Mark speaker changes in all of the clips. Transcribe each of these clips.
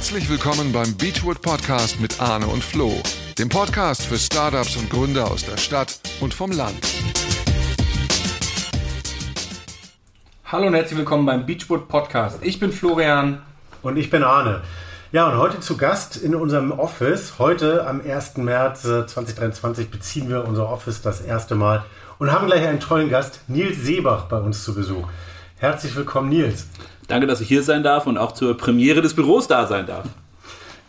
Speaker 1: Herzlich willkommen beim Beachwood Podcast mit Arne und Flo, dem Podcast für Startups und Gründer aus der Stadt und vom Land.
Speaker 2: Hallo und herzlich willkommen beim Beachwood Podcast. Ich bin Florian.
Speaker 3: Und ich bin Arne. Ja, und heute zu Gast in unserem Office. Heute am 1. März 2023 äh, beziehen wir unser Office das erste Mal und haben gleich einen tollen Gast, Nils Seebach, bei uns zu Besuch. Herzlich willkommen, Nils.
Speaker 4: Danke, dass ich hier sein darf und auch zur Premiere des Büros da sein darf.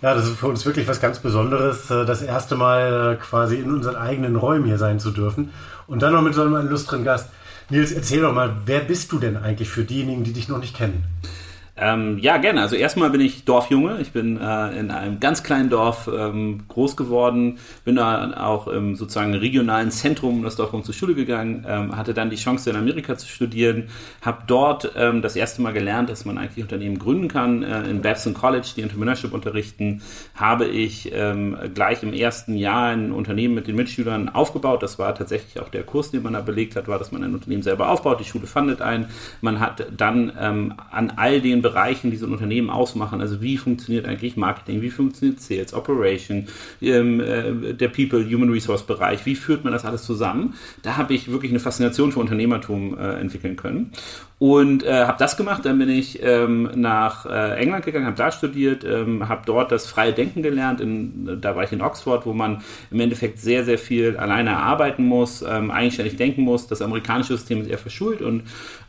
Speaker 3: Ja, das ist für uns wirklich was ganz Besonderes, äh, das erste Mal äh, quasi in unseren eigenen Räumen hier sein zu dürfen. Und dann noch mit so einem illustren Gast. Nils, erzähl doch mal, wer bist du denn eigentlich für diejenigen, die dich noch nicht kennen?
Speaker 4: Ähm, ja, gerne. Also erstmal bin ich Dorfjunge. Ich bin äh, in einem ganz kleinen Dorf ähm, groß geworden, bin da auch im sozusagen regionalen Zentrum das Dorf zur Schule gegangen, ähm, hatte dann die Chance in Amerika zu studieren, habe dort ähm, das erste Mal gelernt, dass man eigentlich Unternehmen gründen kann. Äh, in Babson College, die Entrepreneurship unterrichten, habe ich ähm, gleich im ersten Jahr ein Unternehmen mit den Mitschülern aufgebaut. Das war tatsächlich auch der Kurs, den man da belegt hat, war, dass man ein Unternehmen selber aufbaut. Die Schule fandet ein. Man hat dann ähm, an all den Bereichen, die so ein Unternehmen ausmachen. Also wie funktioniert eigentlich Marketing, wie funktioniert Sales, Operation, ähm, äh, der People, Human Resource Bereich, wie führt man das alles zusammen? Da habe ich wirklich eine Faszination für Unternehmertum äh, entwickeln können und äh, habe das gemacht. Dann bin ich ähm, nach äh, England gegangen, habe da studiert, ähm, habe dort das freie Denken gelernt. In, da war ich in Oxford, wo man im Endeffekt sehr, sehr viel alleine arbeiten muss, ähm, eigenständig denken muss. Das amerikanische System ist eher verschult. Und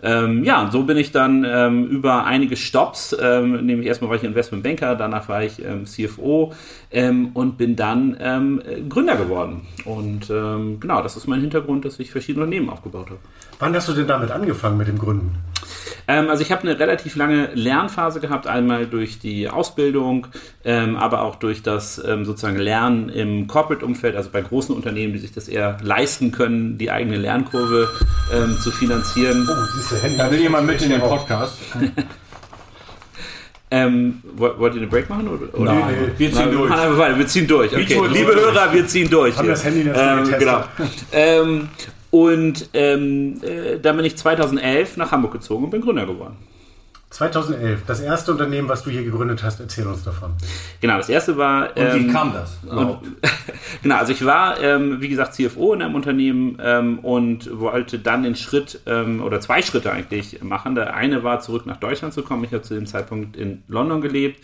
Speaker 4: ähm, ja, so bin ich dann ähm, über einige Stops, ähm, nämlich erstmal war ich Investmentbanker, danach war ich ähm, CFO ähm, und bin dann ähm, Gründer geworden. Und ähm, genau, das ist mein Hintergrund, dass ich verschiedene Unternehmen aufgebaut habe.
Speaker 3: Wann hast du denn damit angefangen mit dem Gründen?
Speaker 4: Ähm, also ich habe eine relativ lange Lernphase gehabt, einmal durch die Ausbildung, ähm, aber auch durch das ähm, sozusagen Lernen im Corporate-Umfeld, also bei großen Unternehmen, die sich das eher leisten können, die eigene Lernkurve ähm, zu finanzieren. Oh,
Speaker 2: diese Da will jemand mit in den Podcast.
Speaker 4: Ähm, wollt ihr eine Break machen? Oder,
Speaker 3: oder? Nein,
Speaker 4: wir ziehen Nein, durch. Wir, wir ziehen durch. Okay. Liebe Hörer, wir ziehen durch.
Speaker 3: Haben das Handy ähm,
Speaker 4: genau. ähm, und ähm, äh, dann bin ich 2011 nach Hamburg gezogen und bin Gründer geworden.
Speaker 3: 2011, das erste Unternehmen, was du hier gegründet hast, erzähl uns davon.
Speaker 4: Genau, das erste war.
Speaker 2: Und wie ähm, kam das?
Speaker 4: Und, genau, also ich war, ähm, wie gesagt, CFO in einem Unternehmen ähm, und wollte dann den Schritt ähm, oder zwei Schritte eigentlich machen. Der eine war, zurück nach Deutschland zu kommen. Ich habe zu dem Zeitpunkt in London gelebt.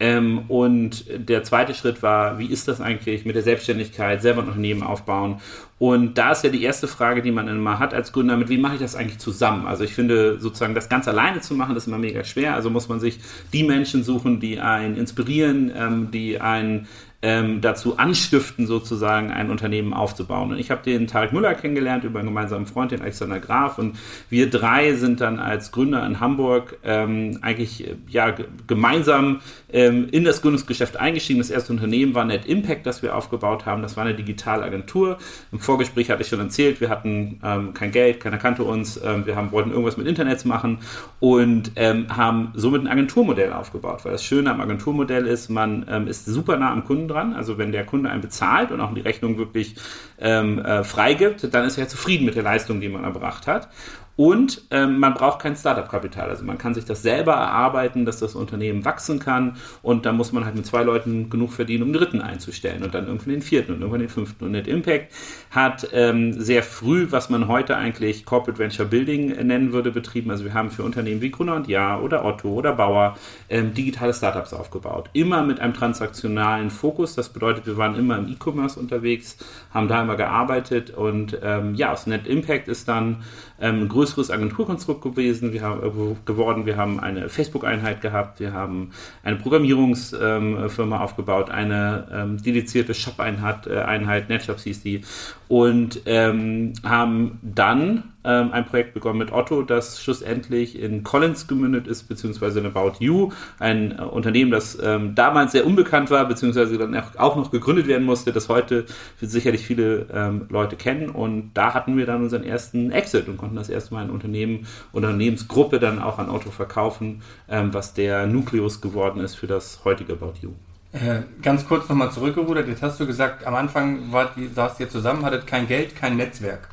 Speaker 4: Ähm, und der zweite Schritt war, wie ist das eigentlich mit der Selbstständigkeit, selber ein Unternehmen aufbauen? Und da ist ja die erste Frage, die man immer hat als Gründer, mit wie mache ich das eigentlich zusammen? Also ich finde, sozusagen das ganz alleine zu machen, das ist immer mega schwer. Also muss man sich die Menschen suchen, die einen inspirieren, ähm, die einen ähm, dazu anstiften, sozusagen ein Unternehmen aufzubauen. Und ich habe den Tarek Müller kennengelernt über einen gemeinsamen Freund, den Alexander Graf. Und wir drei sind dann als Gründer in Hamburg ähm, eigentlich ja, gemeinsam ähm, in das Gründungsgeschäft eingestiegen. Das erste Unternehmen war Net Impact, das wir aufgebaut haben. Das war eine Digitalagentur. Im Vorgespräch hatte ich schon erzählt, wir hatten ähm, kein Geld, keiner kannte uns. Ähm, wir haben, wollten irgendwas mit Internets machen und ähm, haben somit ein Agenturmodell aufgebaut. Weil das Schöne am Agenturmodell ist, man ähm, ist super nah am Kunden dran. Also wenn der Kunde einen bezahlt und auch die Rechnung wirklich ähm, äh, freigibt, dann ist er zufrieden mit der Leistung, die man erbracht hat. Und ähm, man braucht kein Startup-Kapital. Also man kann sich das selber erarbeiten, dass das Unternehmen wachsen kann. Und dann muss man halt mit zwei Leuten genug verdienen, um den dritten einzustellen und dann irgendwann den vierten und irgendwann den fünften. Und Net Impact hat ähm, sehr früh, was man heute eigentlich Corporate Venture Building nennen würde, betrieben. Also wir haben für Unternehmen wie Gruner und Ja oder Otto oder Bauer ähm, digitale Startups aufgebaut. Immer mit einem transaktionalen Fokus. Das bedeutet, wir waren immer im E-Commerce unterwegs, haben da immer gearbeitet. Und ähm, ja, aus Net Impact ist dann ähm, ein größeres Agenturkonstrukt gewesen, wir haben, äh, geworden. Wir haben eine Facebook-Einheit gehabt, wir haben eine Programmierungsfirma ähm, aufgebaut, eine ähm, dedizierte Shop-Einheit, äh, Einheit, NetShops hieß die, und ähm, haben dann ähm, ein Projekt begonnen mit Otto, das schlussendlich in Collins gemündet ist, beziehungsweise in About You, ein äh, Unternehmen, das ähm, damals sehr unbekannt war, beziehungsweise dann auch noch gegründet werden musste, das heute sicherlich viele ähm, Leute kennen. Und da hatten wir dann unseren ersten Exit und konnten das erste Mal ein Unternehmen, Unternehmensgruppe dann auch an Otto verkaufen, ähm, was der Nukleus geworden ist für das heutige About You.
Speaker 2: Äh, ganz kurz nochmal zurückgerudert. Jetzt hast du gesagt, am Anfang war saßt ihr zusammen, hattet kein Geld, kein Netzwerk.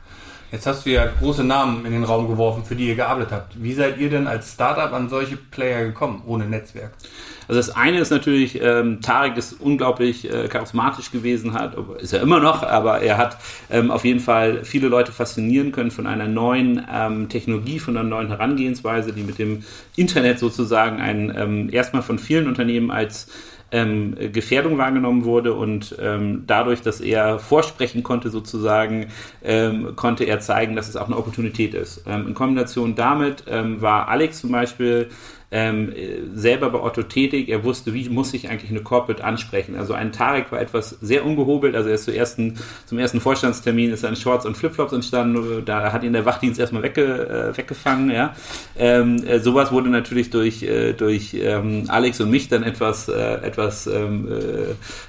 Speaker 2: Jetzt hast du ja große Namen in den Raum geworfen, für die ihr gearbeitet habt. Wie seid ihr denn als Startup an solche Player gekommen, ohne Netzwerk?
Speaker 4: Also das eine ist natürlich, ähm, Tarek ist unglaublich äh, charismatisch gewesen, hat, ist er immer noch, aber er hat ähm, auf jeden Fall viele Leute faszinieren können von einer neuen ähm, Technologie, von einer neuen Herangehensweise, die mit dem Internet sozusagen ein, ähm, erstmal von vielen Unternehmen als ähm, Gefährdung wahrgenommen wurde und ähm, dadurch, dass er vorsprechen konnte sozusagen, ähm, konnte er zeigen, dass es auch eine Opportunität ist. Ähm, in Kombination damit ähm, war Alex zum Beispiel ähm, selber bei Otto tätig. Er wusste, wie muss ich eigentlich eine Corporate ansprechen. Also ein Tarek war etwas sehr ungehobelt. Also er ist zum ersten, zum ersten Vorstandstermin ist ein Shorts und Flipflops entstanden. Da hat ihn der Wachdienst erstmal wegge, äh, weggefangen. Ja. Ähm, äh, sowas wurde natürlich durch, äh, durch ähm, Alex und mich dann etwas, äh, etwas ähm,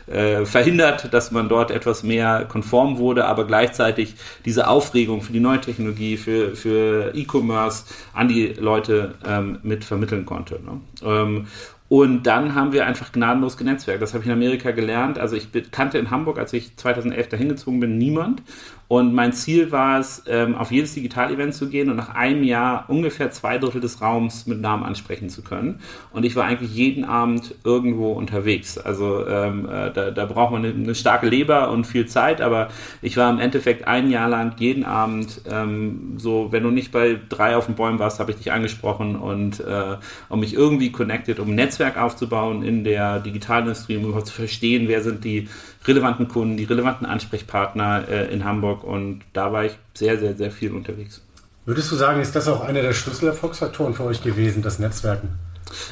Speaker 4: äh, äh, verhindert, dass man dort etwas mehr konform wurde, aber gleichzeitig diese Aufregung für die neue Technologie, für, für E-Commerce an die Leute ähm, mit vermitteln konnte. Ne? Ähm, und dann haben wir einfach gnadenlos genetzwerkt. Das habe ich in Amerika gelernt. Also ich kannte in Hamburg, als ich 2011 dahin gezogen bin, niemand. Und mein Ziel war es, ähm, auf jedes Digital-Event zu gehen und nach einem Jahr ungefähr zwei Drittel des Raums mit Namen ansprechen zu können. Und ich war eigentlich jeden Abend irgendwo unterwegs. Also ähm, äh, da, da braucht man eine, eine, starke Leber und viel Zeit, aber ich war im Endeffekt ein Jahr lang jeden Abend ähm, so, wenn du nicht bei drei auf den Bäumen warst, habe ich dich angesprochen und äh, um mich irgendwie connected, um ein Netzwerk aufzubauen in der Digitalindustrie, um überhaupt zu verstehen, wer sind die relevanten Kunden, die relevanten Ansprechpartner äh, in Hamburg und da war ich sehr, sehr, sehr viel unterwegs.
Speaker 3: Würdest du sagen, ist das auch einer der Schlüsselerfolgsfaktoren für euch gewesen, das Netzwerken?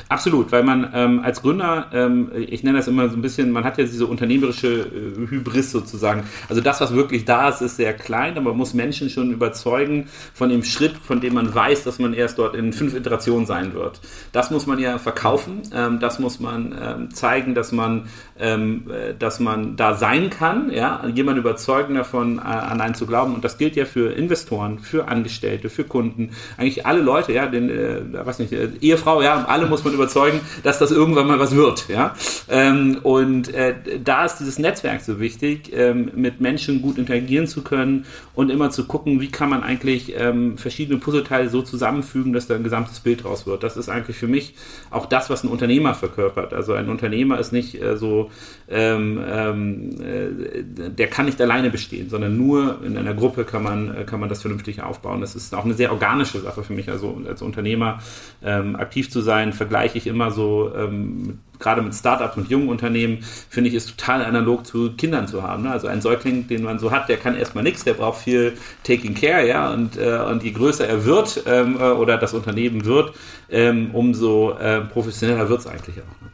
Speaker 4: Absolut, weil man ähm, als Gründer, ähm, ich nenne das immer so ein bisschen, man hat ja diese unternehmerische äh, Hybris sozusagen. Also das, was wirklich da ist, ist sehr klein, aber man muss Menschen schon überzeugen von dem Schritt, von dem man weiß, dass man erst dort in fünf Iterationen sein wird. Das muss man ja verkaufen, ähm, das muss man ähm, zeigen, dass man, ähm, äh, dass man da sein kann, ja, jemand überzeugen davon, äh, an einen zu glauben. Und das gilt ja für Investoren, für Angestellte, für Kunden, eigentlich alle Leute, ja, den, äh, weiß nicht, äh, Ehefrau, ja, alle muss man überzeugen, dass das irgendwann mal was wird. Ja? Ähm, und äh, da ist dieses Netzwerk so wichtig, ähm, mit Menschen gut interagieren zu können und immer zu gucken, wie kann man eigentlich ähm, verschiedene Puzzleteile so zusammenfügen, dass da ein gesamtes Bild draus wird. Das ist eigentlich für mich auch das, was ein Unternehmer verkörpert. Also ein Unternehmer ist nicht äh, so, ähm, ähm, äh, der kann nicht alleine bestehen, sondern nur in einer Gruppe kann man, äh, kann man das vernünftig aufbauen. Das ist auch eine sehr organische Sache für mich, also als Unternehmer ähm, aktiv zu sein, vergleiche ich immer so, ähm, gerade mit Startups und jungen Unternehmen, finde ich, ist total analog zu Kindern zu haben. Ne? Also ein Säugling, den man so hat, der kann erstmal nichts, der braucht viel Taking Care, ja, und, äh, und je größer er wird ähm, äh, oder das Unternehmen wird, ähm, umso äh, professioneller wird es eigentlich auch. Ne?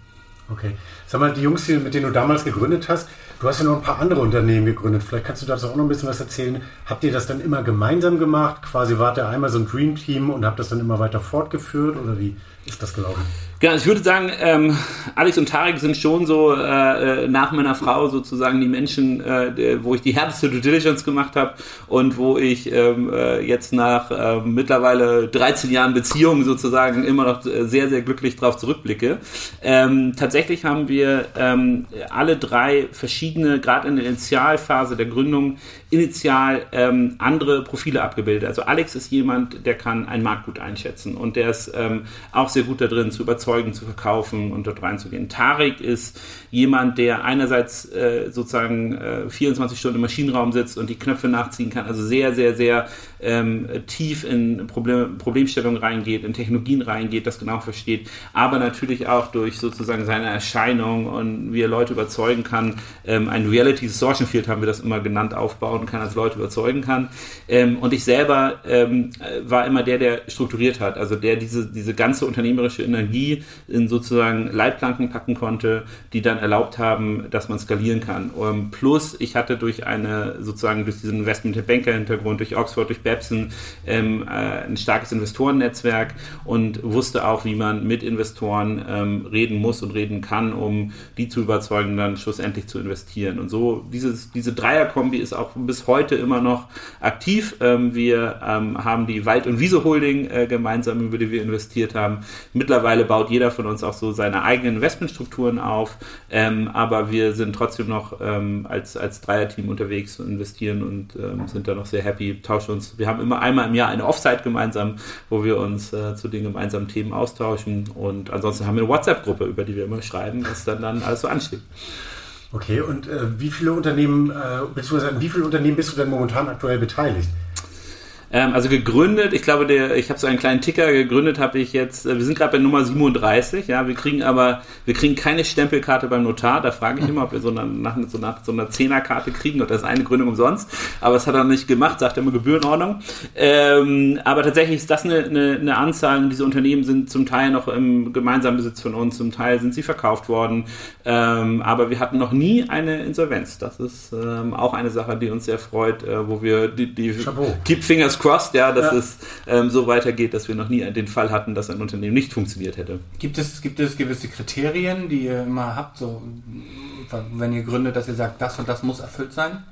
Speaker 3: Okay. Sag mal, die Jungs, mit denen du damals gegründet hast, du hast ja noch ein paar andere Unternehmen gegründet. Vielleicht kannst du dazu auch noch ein bisschen was erzählen. Habt ihr das dann immer gemeinsam gemacht? Quasi wart ihr einmal so ein Dream Team und habt das dann immer weiter fortgeführt oder wie ist das gelaufen?
Speaker 4: Genau, ich würde sagen, ähm, Alex und Tarek sind schon so äh, äh, nach meiner Frau sozusagen die Menschen, äh, wo ich die härteste Due Diligence gemacht habe und wo ich ähm, äh, jetzt nach äh, mittlerweile 13 Jahren Beziehung sozusagen immer noch sehr, sehr glücklich drauf zurückblicke. Ähm, tatsächlich haben wir ähm, alle drei verschiedene, gerade in der Initialphase der Gründung, initial ähm, andere Profile abgebildet. Also Alex ist jemand, der kann einen Markt gut einschätzen und der ist ähm, auch sehr gut da drin zu überzeugen zu verkaufen und dort reinzugehen. Tarek ist jemand, der einerseits äh, sozusagen äh, 24 Stunden im Maschinenraum sitzt und die Knöpfe nachziehen kann, also sehr, sehr, sehr ähm, tief in Problem, Problemstellungen reingeht, in Technologien reingeht, das genau versteht, aber natürlich auch durch sozusagen seine Erscheinung und wie er Leute überzeugen kann, ähm, ein Reality Distortion Field haben wir das immer genannt, aufbauen kann, als Leute überzeugen kann. Ähm, und ich selber ähm, war immer der, der strukturiert hat, also der diese, diese ganze unternehmerische Energie in sozusagen Leitplanken packen konnte, die dann erlaubt haben, dass man skalieren kann. Um, plus, ich hatte durch eine, sozusagen durch diesen Investment-Banker-Hintergrund, durch Oxford, durch Babson, ähm, äh, ein starkes Investorennetzwerk und wusste auch, wie man mit Investoren ähm, reden muss und reden kann, um die zu überzeugen, dann schlussendlich zu investieren. Und so, dieses, diese Dreierkombi ist auch ein bis heute immer noch aktiv. Ähm, wir ähm, haben die Wald- und Wiese Holding äh, gemeinsam, über die wir investiert haben. Mittlerweile baut jeder von uns auch so seine eigenen Investmentstrukturen auf, ähm, aber wir sind trotzdem noch ähm, als, als Dreierteam unterwegs und investieren und ähm, sind da noch sehr happy, tauschen uns. Wir haben immer einmal im Jahr eine Offsite gemeinsam, wo wir uns äh, zu den gemeinsamen Themen austauschen und ansonsten haben wir eine WhatsApp-Gruppe, über die wir immer schreiben, was dann, dann alles so ansteht.
Speaker 3: Okay, und äh, wie viele Unternehmen, äh, beziehungsweise an wie vielen Unternehmen bist du denn momentan aktuell beteiligt?
Speaker 4: Ähm, also gegründet, ich glaube, der, ich habe so einen kleinen Ticker gegründet, habe ich jetzt, äh, wir sind gerade bei Nummer 37, ja, wir kriegen aber, wir kriegen keine Stempelkarte beim Notar, da frage ich immer, ob wir so eine, nach, so, nach, so einer Zehnerkarte kriegen oder das ist eine Gründung umsonst, aber das hat er nicht gemacht, sagt er immer Gebührenordnung. Ähm, aber tatsächlich ist das eine, eine, eine Anzahl, diese Unternehmen sind zum Teil noch im gemeinsamen Besitz von uns, zum Teil sind sie verkauft worden, ähm, aber wir hatten noch nie eine Insolvenz. Das ist ähm, auch eine Sache, die uns sehr freut, äh, wo wir die, die
Speaker 3: Chapeau.
Speaker 4: Keep Fingers crossed, ja, dass
Speaker 3: Ja.
Speaker 4: es ähm, so weitergeht, dass wir noch nie den Fall hatten, dass ein Unternehmen nicht funktioniert hätte.
Speaker 2: Gibt es, gibt es gewisse Kriterien, die ihr immer habt, so wenn ihr gründet, dass ihr sagt, das und das muss erfüllt sein?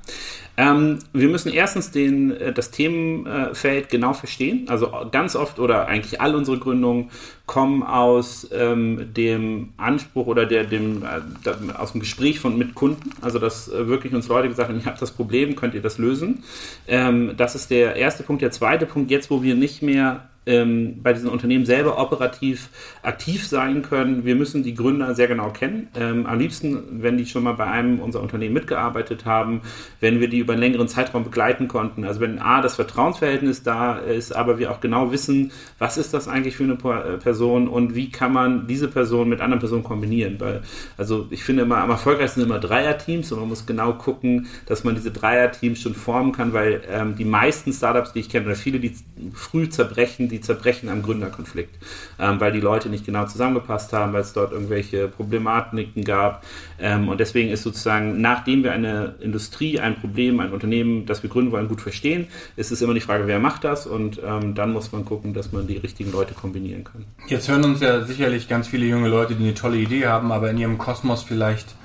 Speaker 4: Ähm, wir müssen erstens den, äh, das Themenfeld genau verstehen. Also ganz oft oder eigentlich all unsere Gründungen kommen aus ähm, dem Anspruch oder der, dem, äh, aus dem Gespräch von mit Kunden. Also dass äh, wirklich uns Leute gesagt haben, ich habe das Problem, könnt ihr das lösen? Ähm, das ist der erste Punkt. Der zweite Punkt, jetzt wo wir nicht mehr ähm, bei diesen Unternehmen selber operativ aktiv sein können. Wir müssen die Gründer sehr genau kennen. Ähm, am liebsten, wenn die schon mal bei einem unserer Unternehmen mitgearbeitet haben, wenn wir die über einen längeren Zeitraum begleiten konnten. Also wenn A, das Vertrauensverhältnis da ist, aber wir auch genau wissen, was ist das eigentlich für eine äh, Person und wie kann man diese Person mit anderen Personen kombinieren. Weil, also ich finde immer, am erfolgreichsten sind immer Dreierteams und man muss genau gucken, dass man diese Dreierteams schon formen kann, weil ähm, die meisten Startups, die ich kenne, oder viele, die früh zerbrechen, die zerbrechen am Gründerkonflikt, ähm, weil die Leute nicht genau zusammengepasst haben, weil es dort irgendwelche Problematiken gab. Ähm, und deswegen ist sozusagen, nachdem wir eine Industrie, ein Problem, ein Unternehmen, das wir gründen wollen, gut verstehen, ist es immer die Frage, wer macht das? Und ähm, dann muss man gucken, dass man die richtigen Leute kombinieren kann.
Speaker 2: Jetzt hören uns ja sicherlich ganz viele junge Leute, die eine tolle Idee haben, aber in ihrem Kosmos vielleicht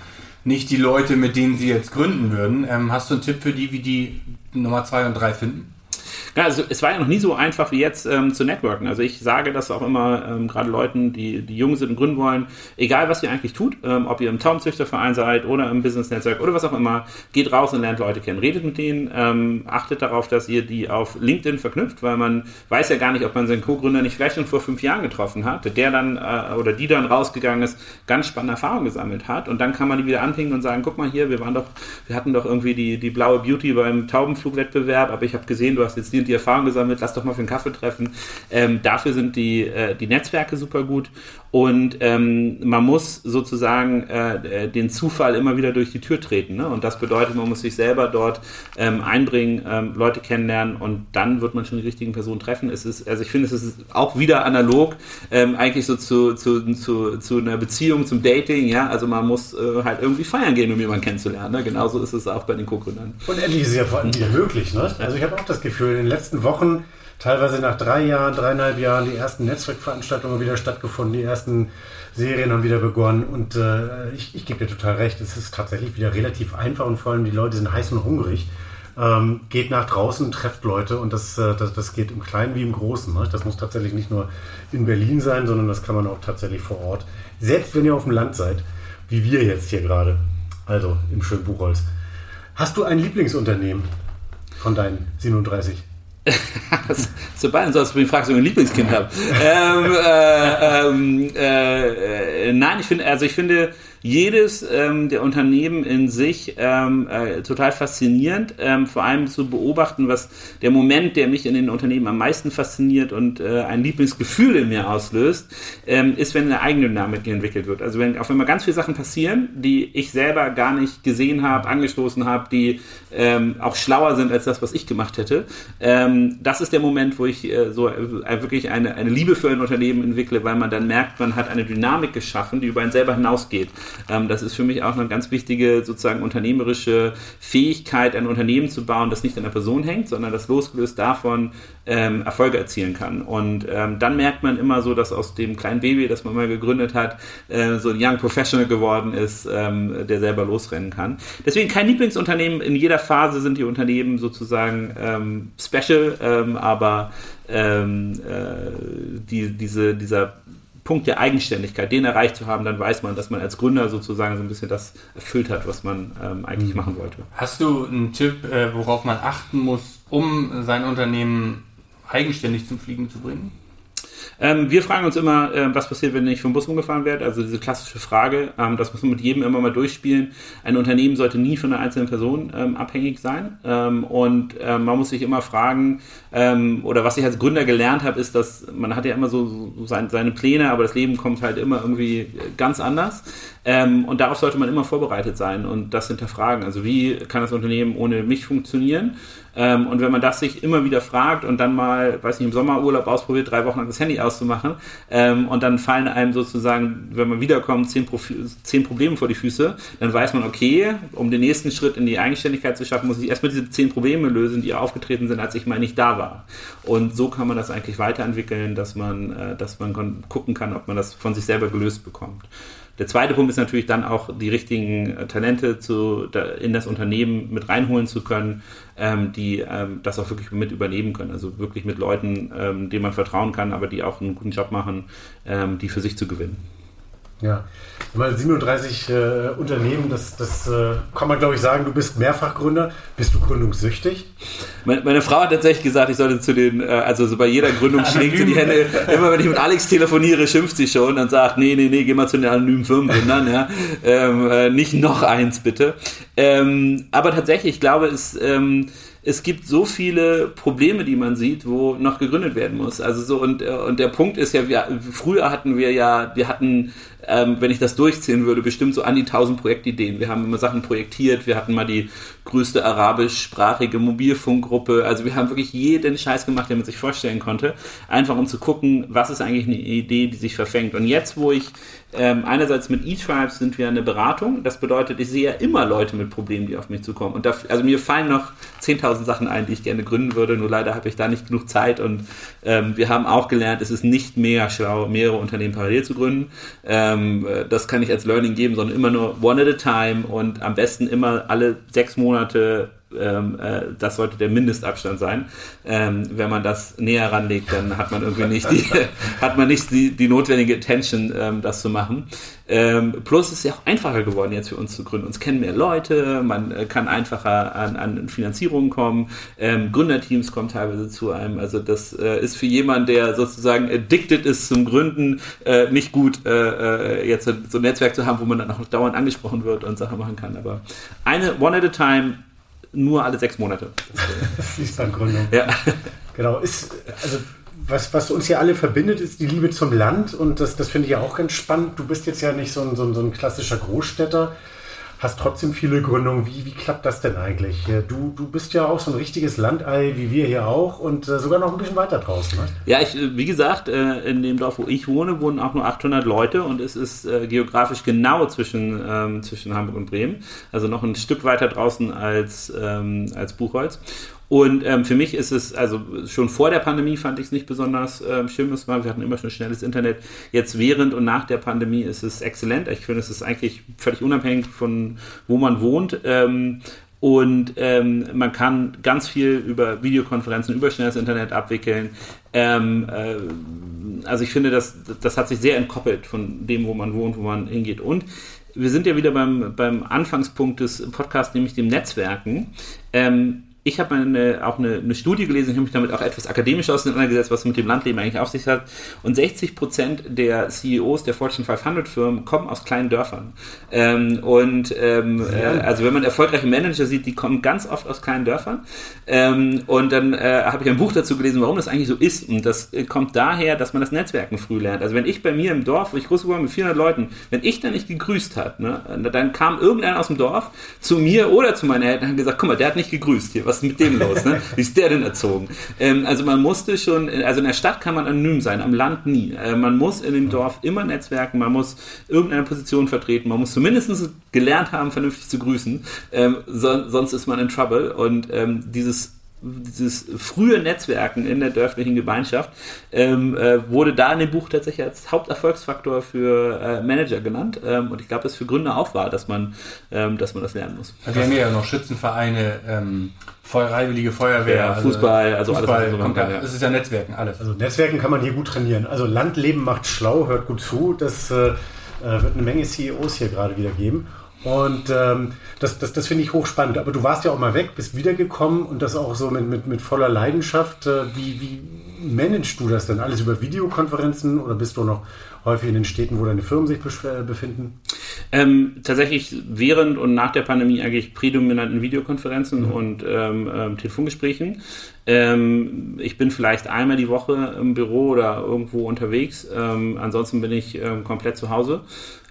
Speaker 2: nicht die Leute, mit denen sie jetzt gründen würden. Ähm, hast du einen Tipp für die, wie die Nummer zwei und drei finden?
Speaker 4: Ja, also es war ja noch nie so einfach wie jetzt ähm, zu networken. Also ich sage das auch immer ähm, gerade Leuten, die, die jung sind und gründen wollen, egal was ihr eigentlich tut, ähm, ob ihr im Taumzüchterverein seid oder im Business-Netzwerk oder was auch immer, geht raus und lernt Leute kennen, redet mit denen, ähm, achtet darauf, dass ihr die auf LinkedIn verknüpft, weil man weiß ja gar nicht, ob man seinen Co-Gründer nicht vielleicht schon vor fünf Jahren getroffen hat, der dann äh, oder die dann rausgegangen ist, ganz spannende Erfahrungen gesammelt hat. Und dann kann man die wieder anpingen und sagen, guck mal hier, wir waren doch, wir hatten doch irgendwie die, die blaue Beauty beim Taubenflugwettbewerb, aber ich habe gesehen, du hast jetzt die die Erfahrung gesammelt, lass doch mal für einen Kaffee treffen. Ähm, dafür sind die, äh, die Netzwerke super gut und ähm, man muss sozusagen äh, den Zufall immer wieder durch die Tür treten. Ne? Und das bedeutet, man muss sich selber dort ähm, einbringen, ähm, Leute kennenlernen und dann wird man schon die richtigen Personen treffen. Es ist, also ich finde, es ist auch wieder analog, ähm, eigentlich so zu, zu, zu, zu einer Beziehung, zum Dating, ja. Also man muss äh, halt irgendwie feiern gehen, um jemanden kennenzulernen. Ne? Genauso ist es auch bei den Co-Gründern.
Speaker 3: Und endlich ist es ja vor allem wieder möglich. Ne? Also ich habe auch das Gefühl, in den letzten Wochen, teilweise nach drei Jahren, dreieinhalb Jahren, die ersten Netzwerkveranstaltungen wieder stattgefunden, die ersten Serien haben wieder begonnen. Und äh, ich, ich gebe dir total recht, es ist tatsächlich wieder relativ einfach und vor allem die Leute sind heiß und hungrig. Ähm, geht nach draußen, trefft Leute und das, äh, das, das geht im Kleinen wie im Großen. Ne? Das muss tatsächlich nicht nur in Berlin sein, sondern das kann man auch tatsächlich vor Ort. Selbst wenn ihr auf dem Land seid, wie wir jetzt hier gerade, also im schönen Buchholz. Hast du ein Lieblingsunternehmen von deinen 37?
Speaker 4: Sobald du das mich fragst, ob ich ein Lieblingskind habe. ähm, äh, ähm, äh, äh, nein, ich finde, also ich finde jedes ähm, der Unternehmen in sich ähm, äh, total faszinierend, ähm, vor allem zu beobachten, was der Moment, der mich in den Unternehmen am meisten fasziniert und äh, ein Lieblingsgefühl in mir auslöst, ähm, ist, wenn eine Eigendynamik entwickelt wird. Also wenn auf einmal ganz viele Sachen passieren, die ich selber gar nicht gesehen habe, angestoßen habe, die ähm, auch schlauer sind als das, was ich gemacht hätte. Ähm, das ist der Moment, wo ich äh, so äh, wirklich eine, eine Liebe für ein Unternehmen entwickle, weil man dann merkt, man hat eine Dynamik geschaffen, die über einen selber hinausgeht. Ähm, das ist für mich auch eine ganz wichtige sozusagen unternehmerische Fähigkeit, ein Unternehmen zu bauen, das nicht an der Person hängt, sondern das losgelöst davon ähm, Erfolge erzielen kann. Und ähm, dann merkt man immer so, dass aus dem kleinen Baby, das man mal gegründet hat, äh, so ein Young Professional geworden ist, ähm, der selber losrennen kann. Deswegen kein Lieblingsunternehmen. In jeder Phase sind die Unternehmen sozusagen ähm, special, ähm, aber ähm, äh, die, diese, dieser Punkt der Eigenständigkeit, den erreicht zu haben, dann weiß man, dass man als Gründer sozusagen so ein bisschen das erfüllt hat, was man ähm, eigentlich mhm. machen wollte.
Speaker 2: Hast du einen Tipp, äh, worauf man achten muss, um sein Unternehmen eigenständig zum Fliegen zu bringen?
Speaker 4: Ähm, wir fragen uns immer, äh, was passiert, wenn ich vom Bus umgefahren werde. Also diese klassische Frage, ähm, das muss man mit jedem immer mal durchspielen. Ein Unternehmen sollte nie von einer einzelnen Person ähm, abhängig sein. Ähm, und ähm, man muss sich immer fragen, ähm, oder was ich als Gründer gelernt habe, ist, dass man hat ja immer so, so sein, seine Pläne, aber das Leben kommt halt immer irgendwie ganz anders. Und darauf sollte man immer vorbereitet sein und das hinterfragen. Also wie kann das Unternehmen ohne mich funktionieren? Ähm, und wenn man das sich immer wieder fragt und dann mal, weiß nicht, im Sommerurlaub ausprobiert, drei Wochen lang das Handy auszumachen ähm, und dann fallen einem sozusagen, wenn man wiederkommt, zehn, Profi zehn Probleme vor die Füße, dann weiß man, okay, um den nächsten Schritt in die Eigenständigkeit zu schaffen, muss ich erstmal diese zehn Probleme lösen, die aufgetreten sind, als ich mal nicht da war. Und so kann man das eigentlich weiterentwickeln, dass man, äh, dass man gucken kann, ob man das von sich selber gelöst bekommt. Der zweite Punkt ist natürlich dann auch die richtigen äh, Talente zu, da, in das Unternehmen mit reinholen zu können, ähm, die ähm, das auch wirklich mit übernehmen können. Also wirklich mit Leuten, ähm, denen man vertrauen kann, aber die auch einen guten Job machen, ähm, die für sich zu gewinnen.
Speaker 3: Ja, mal 37 äh, Unternehmen, das, das äh, kann man glaube ich sagen, du bist Mehrfachgründer. Bist du gründungssüchtig?
Speaker 4: Meine, meine, Frau hat tatsächlich gesagt, ich sollte zu den, äh, also so bei jeder Gründung schlägt sie die Hände. Immer wenn ich mit Alex telefoniere, schimpft sie schon und sagt, nee, nee, nee, geh mal zu den anonymen Firmengründern, ja. Ähm, äh, nicht noch eins bitte. Ähm, aber tatsächlich, ich glaube, es, ähm, es gibt so viele Probleme, die man sieht, wo noch gegründet werden muss. Also so und äh, und der Punkt ist ja, wir, früher hatten wir ja, wir hatten ähm, wenn ich das durchziehen würde, bestimmt so an die 1000 Projektideen. Wir haben immer Sachen projektiert, wir hatten mal die größte arabischsprachige Mobilfunkgruppe. Also wir haben wirklich jeden Scheiß gemacht, den man sich vorstellen konnte, einfach um zu gucken, was ist eigentlich eine Idee, die sich verfängt. Und jetzt, wo ich ähm, einerseits mit E-Tribes sind wir eine Beratung, das bedeutet, ich sehe ja immer Leute mit Problemen, die auf mich zukommen. Und dafür, also mir fallen noch 10.000 Sachen ein, die ich gerne gründen würde, nur leider habe ich da nicht genug Zeit und ähm, wir haben auch gelernt, es ist nicht mehr schlau, mehrere Unternehmen parallel zu gründen. Ähm, äh, das kann ich als Learning geben, sondern immer nur one at a time und am besten immer alle sechs Monate ähm, äh, das sollte der Mindestabstand sein. Ähm, wenn man das näher ranlegt, dann hat man irgendwie nicht die, hat man nicht die, die notwendige Attention, ähm, das zu machen. Ähm, plus ist es ja auch einfacher geworden, jetzt für uns zu gründen. Uns kennen mehr Leute, man äh, kann einfacher an, an Finanzierungen kommen, ähm, Gründerteams kommen teilweise zu einem. Also das äh, ist für jemanden, der sozusagen addicted ist zum Gründen, äh, nicht gut, äh, äh, jetzt so ein Netzwerk zu haben, wo man dann auch dauernd angesprochen wird und Sachen machen kann. Aber eine One at a Time nur alle sechs Monate.
Speaker 3: Fließbandgründung. Ja. Genau. Ist, also was, was uns hier alle verbindet, ist die Liebe zum Land und das, das finde ich ja auch ganz spannend. Du bist jetzt ja nicht so ein, so ein, so ein klassischer Großstädter, hast trotzdem viele Gründungen. Wie, wie klappt das denn eigentlich? Du, du bist ja auch so ein richtiges Landei, wie wir hier auch und äh, sogar noch ein bisschen weiter draußen. Ne?
Speaker 4: Ja, ich, äh, wie gesagt, äh, in dem Dorf, wo ich wohne, wohnen auch nur 800 Leute und es ist geografisch genau zwischen, ähm, zwischen Hamburg und Bremen. Also noch ein Stück weiter draußen als, ähm, als Buchholz. Und ähm, für mich ist es, also schon vor der Pandemie fand ich es nicht besonders ähm, schlimm. Es war, wir hatten immer schon schnelles Internet. Jetzt während und nach der Pandemie ist es exzellent. Ich finde, es ist eigentlich völlig unabhängig von wo man wohnt. Ähm, und ähm, man kann ganz viel über Videokonferenzen, über schnelles Internet abwickeln. Ähm, äh, also ich finde, das, das hat sich sehr entkoppelt von dem, wo man wohnt, wo man hingeht. Und wir sind ja wieder beim, beim Anfangspunkt des Podcasts, nämlich dem Netzwerken. Ähm, ich habe eine, auch eine, eine, Studie gelesen, ich habe mich damit auch etwas akademisch auseinandergesetzt, was mit dem Landleben eigentlich auf sich hat. Und 60 Prozent der CEOs der Fortune 500 Firmen kommen aus kleinen Dörfern. Ähm, und ähm, äh, also wenn man erfolgreiche Manager sieht, die kommen ganz oft aus kleinen Dörfern. Ähm, und dann äh, habe ich ein Buch dazu gelesen, warum das eigentlich so ist. Und das äh, kommt daher, dass man das Netzwerken früh lernt. Also wenn ich bei mir im Dorf, wo ich groß geworden bin mit 400 Leuten, wenn ich da nicht gegrüßt hat, ne, dann kam irgendeiner aus dem Dorf zu mir oder zu meinen Eltern und hat gesagt, guck mal, der hat nicht gegrüßt hier. Was was ist mit dem los? Ne? Wie ist der denn erzogen? Ähm, also man musste schon, also in der Stadt kann man anonym sein, am Land nie. Äh, man muss in dem Dorf immer netzwerken, man muss irgendeine Position vertreten, man muss zumindest gelernt haben, vernünftig zu grüßen, ähm, so, sonst ist man in Trouble. Und ähm, dieses dieses frühe Netzwerken in der dörflichen Gemeinschaft ähm, äh, wurde da in dem Buch tatsächlich als Haupterfolgsfaktor für äh, Manager genannt. Ähm, und ich glaube, das für Gründer auch war, dass man, ähm, dass man das lernen muss.
Speaker 2: Wir haben ja noch Schützenvereine, ähm, Freiwillige Feuerwehr,
Speaker 4: ja, also Fußball, also
Speaker 2: Fußball,
Speaker 4: alles.
Speaker 2: Kommt ja. Es ist ja Netzwerken, alles.
Speaker 3: Also Netzwerken kann man hier gut trainieren. Also Landleben macht schlau, hört gut zu. Das äh, äh wird eine Menge CEOs hier gerade wieder geben. Und ähm, das, das, das finde ich hochspannend. Aber du warst ja auch mal weg, bist wiedergekommen und das auch so mit, mit, mit voller Leidenschaft. Äh, wie, wie managst du das denn? Alles über Videokonferenzen oder bist du noch häufig in den Städten, wo deine Firmen sich befinden?
Speaker 4: Ähm, tatsächlich während und nach der Pandemie eigentlich prädominant in Videokonferenzen mhm. und ähm, ähm, Telefongesprächen. Ähm, ich bin vielleicht einmal die Woche im Büro oder irgendwo unterwegs. Ähm, ansonsten bin ich ähm, komplett zu Hause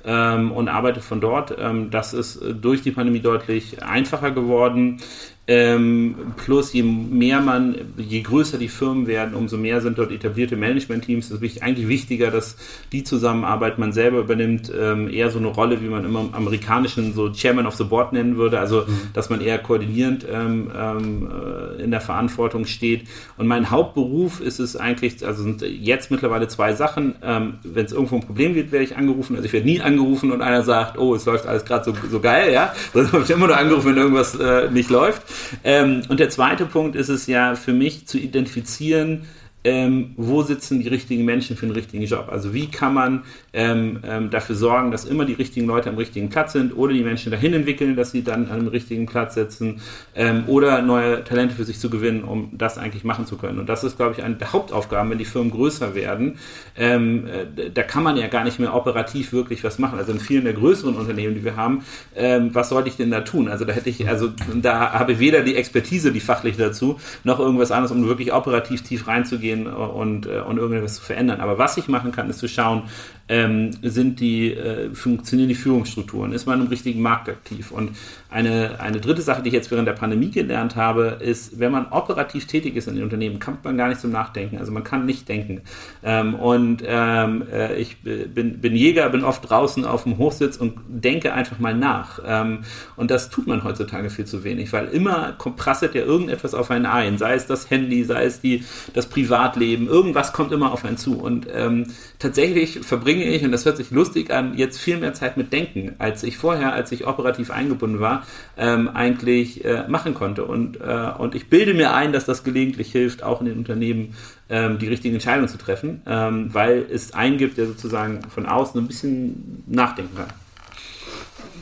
Speaker 4: ähm, und arbeite von dort. Ähm, das ist äh, durch die Pandemie deutlich einfacher geworden. Ähm, plus je mehr man, je größer die Firmen werden, umso mehr sind dort etablierte Management-Teams. Es ist eigentlich wichtiger, dass die Zusammenarbeit man selber übernimmt, ähm, eher so eine Rolle, wie man immer im amerikanischen so Chairman of the Board nennen würde, also mhm. dass man eher koordinierend ähm, ähm, äh, in der Verantwortung steht. Und mein Hauptberuf ist es eigentlich, also sind jetzt mittlerweile zwei Sachen. Ähm, Wenn es irgendwo ein Problem gibt, werde ich angerufen. Also ich werde nie angerufen und einer sagt, oh, es läuft alles gerade so, so geil, ja. Sondern ich immer nur angerufen, wenn irgendwas äh, nicht läuft. Ähm, und der zweite Punkt ist es ja für mich zu identifizieren, ähm, wo sitzen die richtigen Menschen für den richtigen Job? Also wie kann man ähm, ähm, dafür sorgen, dass immer die richtigen Leute am richtigen Platz sind oder die Menschen dahin entwickeln, dass sie dann an dem richtigen Platz sitzen ähm, oder neue Talente für sich zu gewinnen, um das eigentlich machen zu können. Und das ist, glaube ich, eine der Hauptaufgaben, wenn die Firmen größer werden. Ähm, äh, da kann man ja gar nicht mehr operativ wirklich was machen. Also in vielen der größeren Unternehmen, die wir haben, ähm, was sollte ich denn da tun? Also da hätte ich, also da habe ich weder die Expertise, die fachliche dazu, noch irgendwas anderes, um wirklich operativ tief reinzugehen rauszugehen und, äh, und irgendwas zu verändern. Aber was ich machen kann, ist zu schauen, ähm, sind die, äh, funktionieren die Führungsstrukturen, ist man im richtigen Markt aktiv. Und eine, eine dritte Sache, die ich jetzt während der Pandemie gelernt habe, ist, wenn man operativ tätig ist in den Unternehmen, kommt man gar nicht zum Nachdenken. Also man kann nicht denken. Ähm, und ähm, äh, ich bin, bin Jäger, bin oft draußen auf dem Hochsitz und denke einfach mal nach. Ähm, und das tut man heutzutage viel zu wenig, weil immer prasselt ja irgendetwas auf einen ein, sei es das Handy, sei es die, das Privatleben, irgendwas kommt immer auf einen zu. Und ähm, tatsächlich verbringe ich, und das hört sich lustig an, jetzt viel mehr Zeit mit Denken, als ich vorher, als ich operativ eingebunden war, ähm, eigentlich äh, machen konnte. Und, äh, und ich bilde mir ein, dass das gelegentlich hilft, auch in den Unternehmen ähm, die richtigen Entscheidungen zu treffen, ähm, weil es einen gibt, der sozusagen von außen ein bisschen nachdenken kann.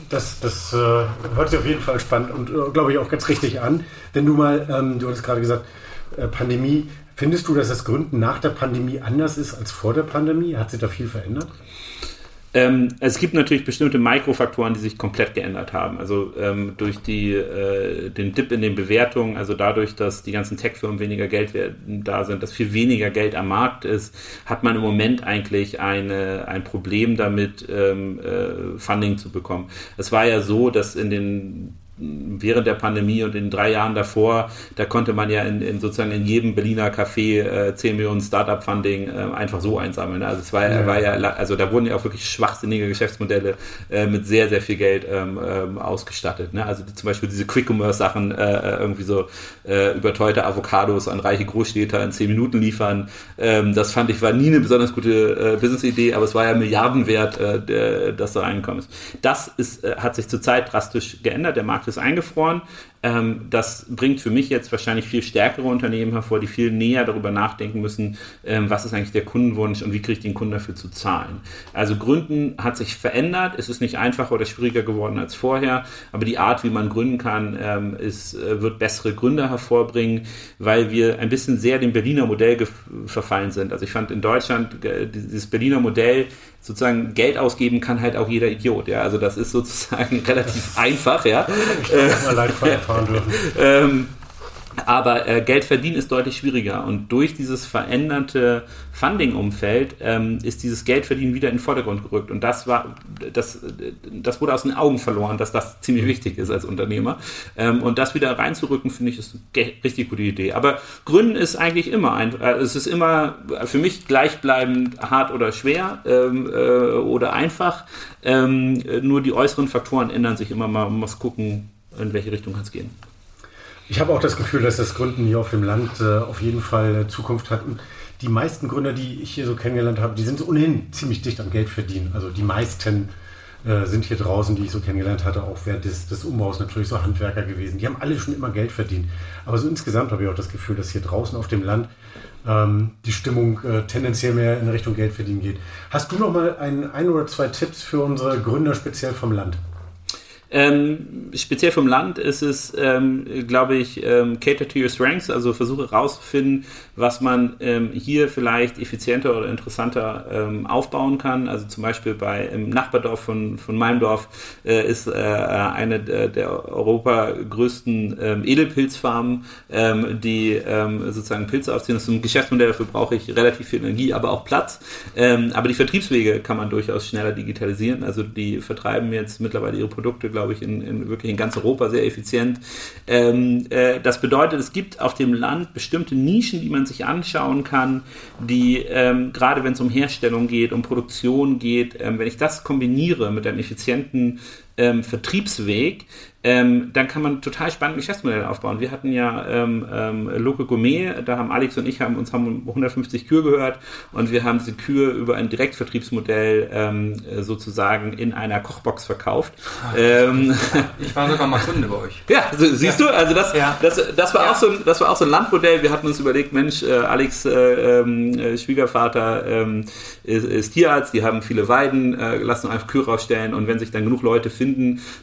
Speaker 3: Das, das äh, hört sich auf jeden Fall spannend und äh, glaube ich auch ganz richtig an. Wenn du mal, ähm, du hattest gerade gesagt, äh, Pandemie, Findest du, dass das Gründen nach der Pandemie anders ist als vor der Pandemie? Hat sich da viel verändert?
Speaker 4: Ähm, es gibt natürlich bestimmte Mikrofaktoren, die sich komplett geändert haben. Also ähm, durch die, äh, den Dip in den Bewertungen, also dadurch, dass die ganzen Tech-Firmen weniger Geld da sind, dass viel weniger Geld am Markt ist, hat man im Moment eigentlich eine, ein Problem damit, ähm, äh, Funding zu bekommen. Es war ja so, dass in den während der Pandemie und in drei Jahren davor, da konnte man ja in, in sozusagen in jedem Berliner Café äh, 10 Millionen Startup-Funding äh, einfach so einsammeln. Also es war, ja. war ja, also da wurden ja auch wirklich schwachsinnige Geschäftsmodelle äh, mit sehr, sehr viel Geld ähm, ähm, ausgestattet. Ne? Also zum Beispiel diese Quick-Commerce-Sachen, äh, äh, irgendwie so äh, überteuerte Avocados an reiche Großstädter in 10 Minuten liefern. Ähm, das fand ich war nie eine besonders gute äh, Business-Idee, aber es war ja Milliardenwert, äh, der, das da reingekommen ist. Das ist, hat sich zurzeit drastisch geändert. Der Markt ist eingefroren. Ähm, das bringt für mich jetzt wahrscheinlich viel stärkere Unternehmen hervor, die viel näher darüber nachdenken müssen, ähm, was ist eigentlich der Kundenwunsch und wie kriege ich den Kunden dafür zu zahlen. Also Gründen hat sich verändert, es ist nicht einfacher oder schwieriger geworden als vorher, aber die Art, wie man gründen kann, ähm, ist, äh, wird bessere Gründer hervorbringen, weil wir ein bisschen sehr dem Berliner Modell verfallen sind. Also ich fand in Deutschland äh, dieses Berliner Modell sozusagen Geld ausgeben kann halt auch jeder Idiot. Ja, also das ist sozusagen relativ einfach. Ja. Ich fahren dürfen. ähm, Aber äh, Geld verdienen ist deutlich schwieriger und durch dieses veränderte Funding-Umfeld ähm, ist dieses Geldverdienen wieder in den Vordergrund gerückt und das war, das, das wurde aus den Augen verloren, dass das ziemlich wichtig ist als Unternehmer ähm, und das wieder reinzurücken, finde ich, ist eine richtig gute Idee. Aber Gründen ist eigentlich immer ein, äh, es ist immer für mich gleichbleibend hart oder schwer ähm, äh, oder einfach. Ähm, nur die äußeren Faktoren ändern sich immer mal. Man muss gucken, in welche Richtung kann es gehen.
Speaker 3: Ich habe auch das Gefühl, dass das Gründen hier auf dem Land äh, auf jeden Fall Zukunft hat. Und die meisten Gründer, die ich hier so kennengelernt habe, die sind ohnehin ziemlich dicht am Geld verdienen. Also die meisten äh, sind hier draußen, die ich so kennengelernt hatte, auch während des, des Umbaus natürlich so Handwerker gewesen. Die haben alle schon immer Geld verdient. Aber so insgesamt habe ich auch das Gefühl, dass hier draußen auf dem Land ähm, die Stimmung äh, tendenziell mehr in Richtung Geld verdienen geht. Hast du noch mal ein, ein oder zwei Tipps für unsere Gründer speziell vom Land?
Speaker 4: Ähm, speziell vom Land ist es, ähm, glaube ich, ähm, cater to your strengths, also versuche herauszufinden, was man ähm, hier vielleicht effizienter oder interessanter ähm, aufbauen kann. Also zum Beispiel bei im Nachbardorf von, von meinem Dorf äh, ist äh, eine der, der Europa größten ähm, Edelpilzfarmen, die sozusagen Pilze aufziehen. Das ist ein Geschäftsmodell, dafür brauche ich relativ viel Energie, aber auch Platz. aber die Vertriebswege kann man durchaus schneller digitalisieren. Also die vertreiben jetzt mittlerweile ihre Produkte, glaube glaube ich, in, in, wirklich in ganz Europa sehr effizient. Ähm, äh, das bedeutet, es gibt auf dem Land bestimmte Nischen, die man sich anschauen kann, die ähm, gerade wenn es um Herstellung geht, um Produktion geht, ähm, wenn ich das kombiniere mit einem effizienten ähm, Vertriebsweg, ähm, dann kann man total spannende Geschäftsmodelle aufbauen. Wir hatten ja ähm, ähm, Local Gourmet, da haben Alex und ich haben uns haben 150 Kühe gehört und wir haben diese Kühe über ein Direktvertriebsmodell ähm, sozusagen in einer Kochbox verkauft.
Speaker 2: Ähm, ich war sogar mal Kunde bei euch.
Speaker 4: Ja, so, siehst ja. du, also das, ja. das, das, war ja. auch so ein, das war auch so ein Landmodell. Wir hatten uns überlegt, Mensch, äh, Alex äh, äh, Schwiegervater ähm, ist, ist, Tierarzt, die haben viele Weiden, äh, lassen einfach Kühe rausstellen und wenn sich dann genug Leute finden,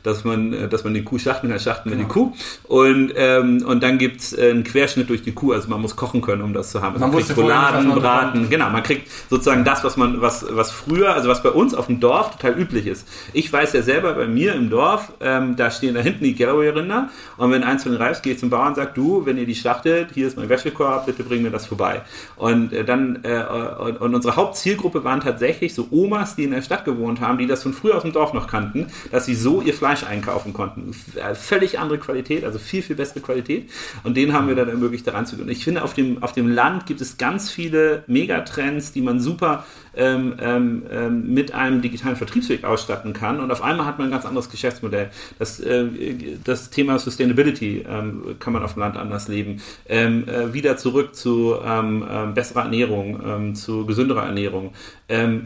Speaker 4: dass man, äh, dass man die Kuh schachten, dann schachten wir genau. die Kuh. Und, ähm, und dann gibt's äh, einen Querschnitt durch die Kuh, also man muss kochen können, um das zu haben. Also man, man kriegt Rouladen, Braten, genau, man kriegt sozusagen das, was man, was, was früher, also was bei uns auf dem Dorf total üblich ist. Ich weiß ja selber bei mir im Dorf, ähm, da stehen da hinten die Galloway-Rinder und wenn eins von den Reifs geht zum Bauern und sagt, du, wenn ihr die schlachtet, hier ist mein Wäschekorb, bitte bring mir das vorbei. Und äh, dann, äh, und, und unsere Hauptzielgruppe waren tatsächlich so Omas, die in der Stadt gewohnt haben, die das von früher aus dem Dorf noch kannten, dass sie so ihr Fleisch einkaufen konnten. Äh, völlig andere Qualität, also viel, viel bessere Qualität. Und den haben wir dann ermöglicht, da ranzugehen. Ich finde, auf dem, auf dem Land gibt es ganz viele Megatrends, die man super ähm, ähm, ähm, mit einem digitalen Vertriebsweg ausstatten kann. Und auf einmal hat man ein ganz anderes Geschäftsmodell. Das, äh, das Thema Sustainability ähm, kann man auf dem Land anders leben. Ähm, äh, wieder zurück zu ähm, besserer Ernährung, zu gesünderer Ernährung.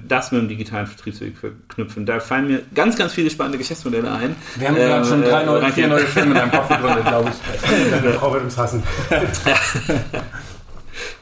Speaker 4: das mit dem digitalen Vertriebsweg verknüpfen. Da fallen mir ganz, ganz viele spannende Geschäftsmodelle ein.
Speaker 2: Wir haben gerade schon drei neue, vier neue Filme in einem Kopf gegründet, glaube ich.
Speaker 3: Deine Frau wird uns hassen.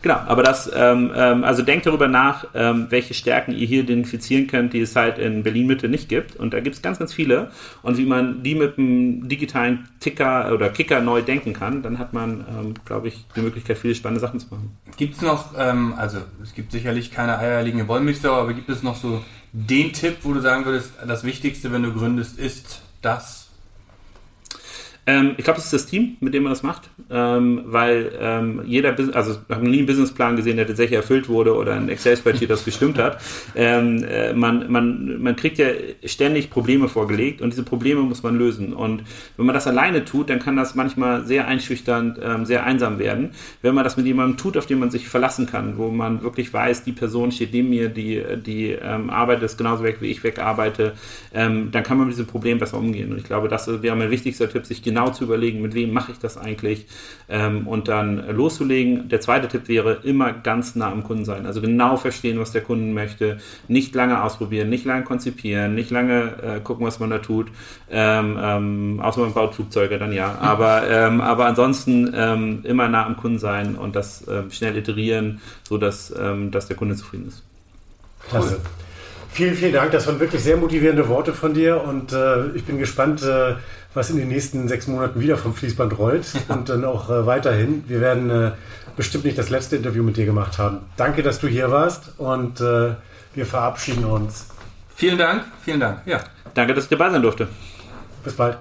Speaker 4: Genau, aber das, ähm, ähm, also denkt darüber nach, ähm, welche Stärken ihr hier identifizieren könnt, die es halt in Berlin-Mitte nicht gibt. Und da gibt es ganz, ganz viele. Und wie man die mit einem digitalen Ticker oder Kicker neu denken kann, dann hat man, ähm, glaube ich, die Möglichkeit, viele spannende Sachen zu machen.
Speaker 2: Gibt es noch, ähm, also es gibt sicherlich keine eierlegende Wollmilchsau, aber gibt es noch so den Tipp, wo du sagen würdest, das Wichtigste, wenn du gründest, ist das
Speaker 4: ähm, ich glaube, das ist das Team, mit dem man das macht, ähm, weil ähm, jeder, also ich habe nie einen Businessplan gesehen, der tatsächlich erfüllt wurde oder ein Excel-Spreadsheet, das gestimmt hat. Ähm, äh, man, man, man kriegt ja ständig Probleme vorgelegt und diese Probleme muss man lösen. Und wenn man das alleine tut, dann kann das manchmal sehr einschüchternd, ähm, sehr einsam werden. Wenn man das mit jemandem tut, auf den man sich verlassen kann, wo man wirklich weiß, die Person steht neben mir, die, die ähm, Arbeit ist genauso weg, wie ich wegarbeite, dann kann man mit diesem Problem besser umgehen. Und ich glaube, das wäre mein wichtigster Tipp, sich genau zu überlegen, mit wem mache ich das eigentlich ähm, und dann loszulegen. Der zweite Tipp wäre, immer ganz nah am Kunden sein. Also genau verstehen, was der Kunde möchte. Nicht lange ausprobieren, nicht lange konzipieren, nicht lange äh, gucken, was man da tut. Ähm, ähm, außer man baut Flugzeuge, dann ja. Aber, ähm, aber ansonsten ähm, immer nah am Kunden sein und das ähm, schnell iterieren, sodass dass der Kunde zufrieden ist.
Speaker 3: Klasse. Vielen, vielen Dank. Das waren wirklich sehr motivierende Worte von dir und äh, ich bin gespannt, äh, was in den nächsten sechs Monaten wieder vom Fließband rollt ja. und dann auch äh, weiterhin. Wir werden äh, bestimmt nicht das letzte Interview mit dir gemacht haben. Danke, dass du hier warst und äh, wir verabschieden uns.
Speaker 2: Vielen Dank, vielen Dank. Ja.
Speaker 4: Danke, dass ich dabei sein durfte.
Speaker 3: Bis bald.